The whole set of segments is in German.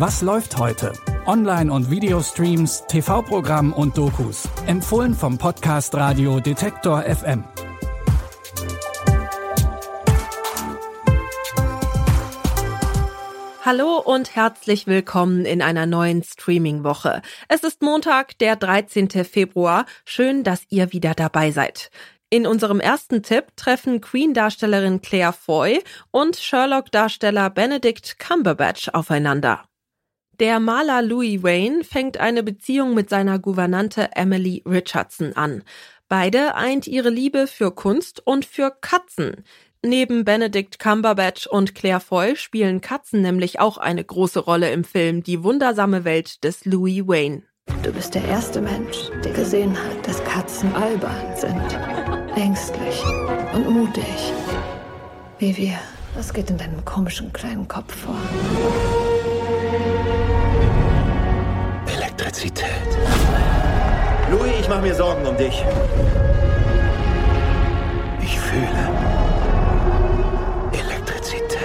Was läuft heute? Online- und Videostreams, TV-Programm und Dokus. Empfohlen vom Podcast Radio Detektor FM. Hallo und herzlich willkommen in einer neuen Streaming-Woche. Es ist Montag, der 13. Februar. Schön, dass ihr wieder dabei seid. In unserem ersten Tipp treffen Queen-Darstellerin Claire Foy und Sherlock-Darsteller Benedict Cumberbatch aufeinander. Der Maler Louis Wayne fängt eine Beziehung mit seiner Gouvernante Emily Richardson an. Beide eint ihre Liebe für Kunst und für Katzen. Neben Benedict Cumberbatch und Claire Foy spielen Katzen nämlich auch eine große Rolle im Film Die wundersame Welt des Louis Wayne. Du bist der erste Mensch, der gesehen hat, dass Katzen albern sind, ängstlich und mutig. Wie wir. Was geht in deinem komischen kleinen Kopf vor? Elektrizität. Louis, ich mache mir Sorgen um dich. Ich fühle Elektrizität.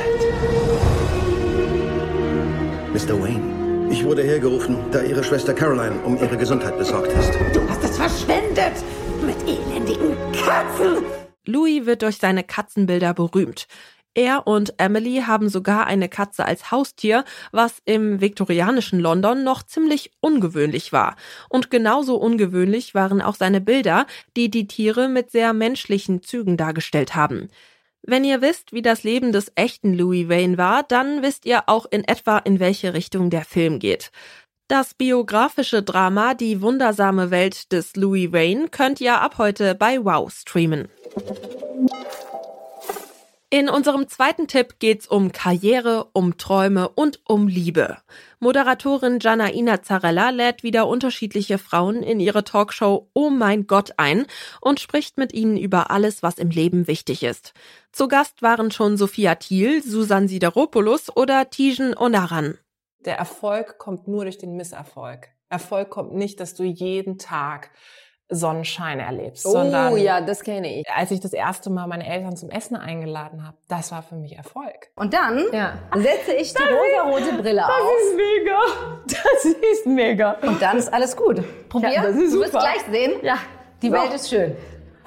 Mr. Wayne, ich wurde hergerufen, da Ihre Schwester Caroline um ihre Gesundheit besorgt ist. Du hast es verschwendet mit elendigen Katzen. Louis wird durch seine Katzenbilder berühmt. Er und Emily haben sogar eine Katze als Haustier, was im viktorianischen London noch ziemlich ungewöhnlich war. Und genauso ungewöhnlich waren auch seine Bilder, die die Tiere mit sehr menschlichen Zügen dargestellt haben. Wenn ihr wisst, wie das Leben des echten Louis Wayne war, dann wisst ihr auch in etwa, in welche Richtung der Film geht. Das biografische Drama Die wundersame Welt des Louis Wayne könnt ihr ab heute bei Wow streamen. In unserem zweiten Tipp geht's um Karriere, um Träume und um Liebe. Moderatorin Janaina Zarella lädt wieder unterschiedliche Frauen in ihre Talkshow Oh mein Gott ein und spricht mit ihnen über alles, was im Leben wichtig ist. Zu Gast waren schon Sophia Thiel, Susan Sideropoulos oder Tijen Onaran. Der Erfolg kommt nur durch den Misserfolg. Erfolg kommt nicht, dass du jeden Tag Sonnenschein erlebst. Oh sondern ja, das kenne ich. Als ich das erste Mal meine Eltern zum Essen eingeladen habe, das war für mich Erfolg. Und dann Ja. setze ich die rosarote Brille auf. mega. Das ist mega. Und dann ist alles gut. Probier. Ja, das ist du wirst super. gleich sehen. Ja. Die. Welt ist schön.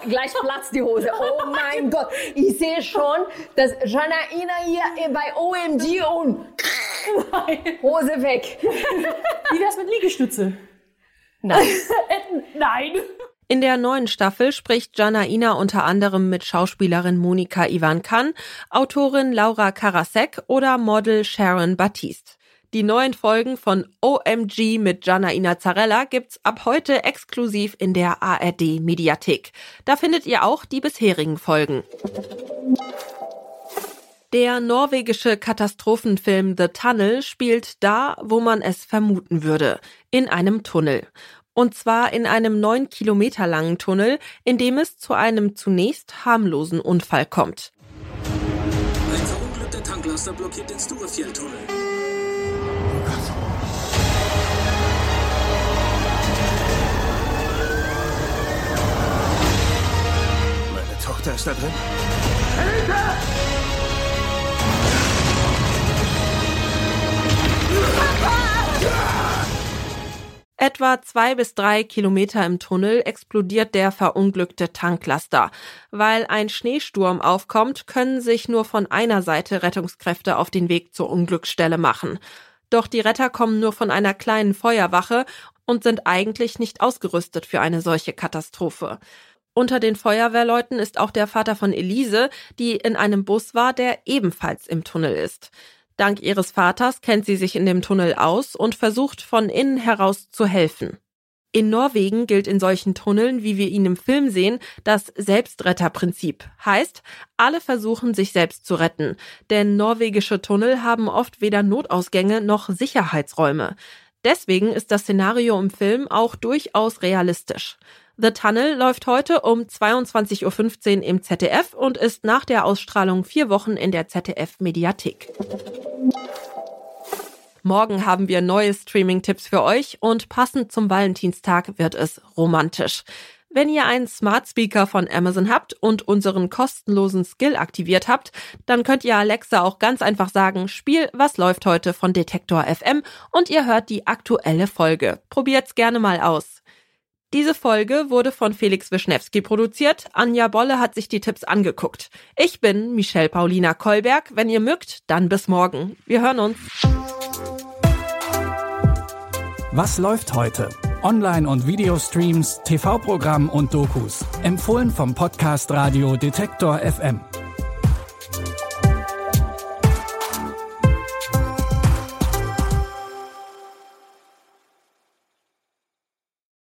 Gleich platzt die Hose. Oh mein Gott. Ich sehe schon, dass Janaina hier bei OMG und Hose weg. Wie wär's mit Liegestütze? Nein. Nein. In der neuen Staffel spricht Janaina unter anderem mit Schauspielerin Monika Ivan Kann, Autorin Laura Karasek oder Model Sharon Baptiste. Die neuen Folgen von OMG mit Janaina Zarella gibt's ab heute exklusiv in der ARD Mediathek. Da findet ihr auch die bisherigen Folgen. Der norwegische Katastrophenfilm The Tunnel spielt da, wo man es vermuten würde, in einem Tunnel. Und zwar in einem neun Kilometer langen Tunnel, in dem es zu einem zunächst harmlosen Unfall kommt. Ein verunglückter Tanklaster blockiert den Sturefjell-Tunnel. Meine Tochter ist da drin. Etwa zwei bis drei Kilometer im Tunnel explodiert der verunglückte Tanklaster. Weil ein Schneesturm aufkommt, können sich nur von einer Seite Rettungskräfte auf den Weg zur Unglücksstelle machen. Doch die Retter kommen nur von einer kleinen Feuerwache und sind eigentlich nicht ausgerüstet für eine solche Katastrophe. Unter den Feuerwehrleuten ist auch der Vater von Elise, die in einem Bus war, der ebenfalls im Tunnel ist. Dank ihres Vaters kennt sie sich in dem Tunnel aus und versucht von innen heraus zu helfen. In Norwegen gilt in solchen Tunneln, wie wir ihn im Film sehen, das Selbstretterprinzip. Heißt, alle versuchen sich selbst zu retten, denn norwegische Tunnel haben oft weder Notausgänge noch Sicherheitsräume. Deswegen ist das Szenario im Film auch durchaus realistisch. The Tunnel läuft heute um 22.15 Uhr im ZDF und ist nach der Ausstrahlung vier Wochen in der ZDF-Mediathek. Morgen haben wir neue Streaming-Tipps für euch und passend zum Valentinstag wird es romantisch. Wenn ihr einen Smart Speaker von Amazon habt und unseren kostenlosen Skill aktiviert habt, dann könnt ihr Alexa auch ganz einfach sagen, Spiel, was läuft heute von Detektor FM und ihr hört die aktuelle Folge. Probiert's gerne mal aus. Diese Folge wurde von Felix Wischnewski produziert. Anja Bolle hat sich die Tipps angeguckt. Ich bin Michelle Paulina Kolberg. Wenn ihr mögt, dann bis morgen. Wir hören uns. Was läuft heute? Online- und Videostreams, TV-Programm und Dokus. Empfohlen vom Podcast Radio Detektor FM.